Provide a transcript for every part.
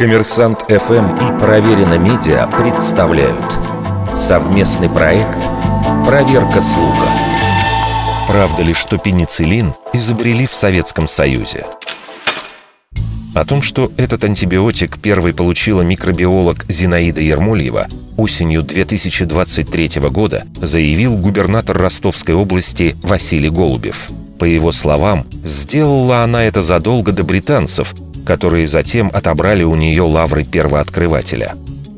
Коммерсант ФМ и Проверено Медиа представляют совместный проект «Проверка слуха». Правда ли, что пенициллин изобрели в Советском Союзе? О том, что этот антибиотик первый получила микробиолог Зинаида Ермольева, осенью 2023 года заявил губернатор Ростовской области Василий Голубев. По его словам, сделала она это задолго до британцев, которые затем отобрали у нее лавры первооткрывателя.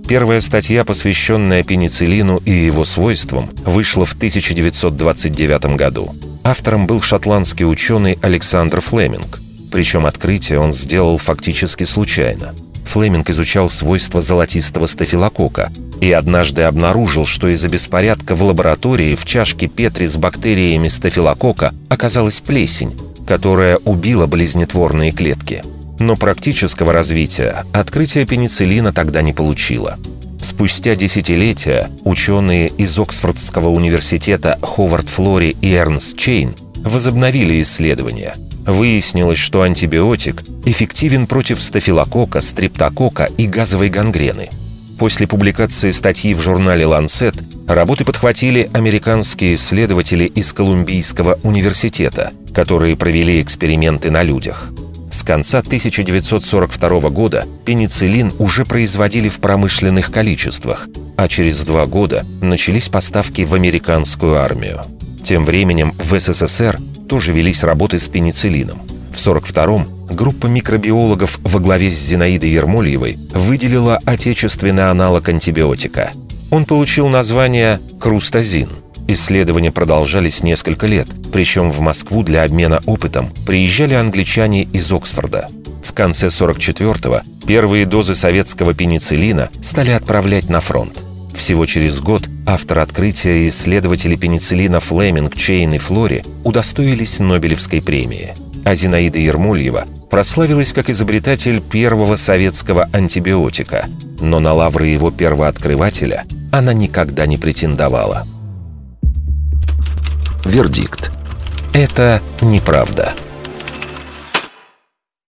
Первая статья, посвященная пенициллину и его свойствам, вышла в 1929 году. Автором был шотландский ученый Александр Флеминг. Причем открытие он сделал фактически случайно. Флеминг изучал свойства золотистого стафилокока и однажды обнаружил, что из-за беспорядка в лаборатории в чашке Петри с бактериями стафилокока оказалась плесень, которая убила болезнетворные клетки – но практического развития открытие пенициллина тогда не получило. Спустя десятилетия ученые из Оксфордского университета Ховард Флори и Эрнст Чейн возобновили исследования. Выяснилось, что антибиотик эффективен против стафилокока, стрептокока и газовой гангрены. После публикации статьи в журнале «Ланцет» работы подхватили американские исследователи из Колумбийского университета, которые провели эксперименты на людях – с конца 1942 года пенициллин уже производили в промышленных количествах, а через два года начались поставки в американскую армию. Тем временем в СССР тоже велись работы с пенициллином. В 1942-м группа микробиологов во главе с Зинаидой Ермольевой выделила отечественный аналог антибиотика. Он получил название крустазин – Исследования продолжались несколько лет, причем в Москву для обмена опытом приезжали англичане из Оксфорда. В конце 44-го первые дозы советского пенициллина стали отправлять на фронт. Всего через год автор открытия и исследователи пенициллина Флеминг, Чейн и Флори удостоились Нобелевской премии. А Зинаида Ермольева прославилась как изобретатель первого советского антибиотика, но на лавры его первооткрывателя она никогда не претендовала. Вердикт. Это неправда.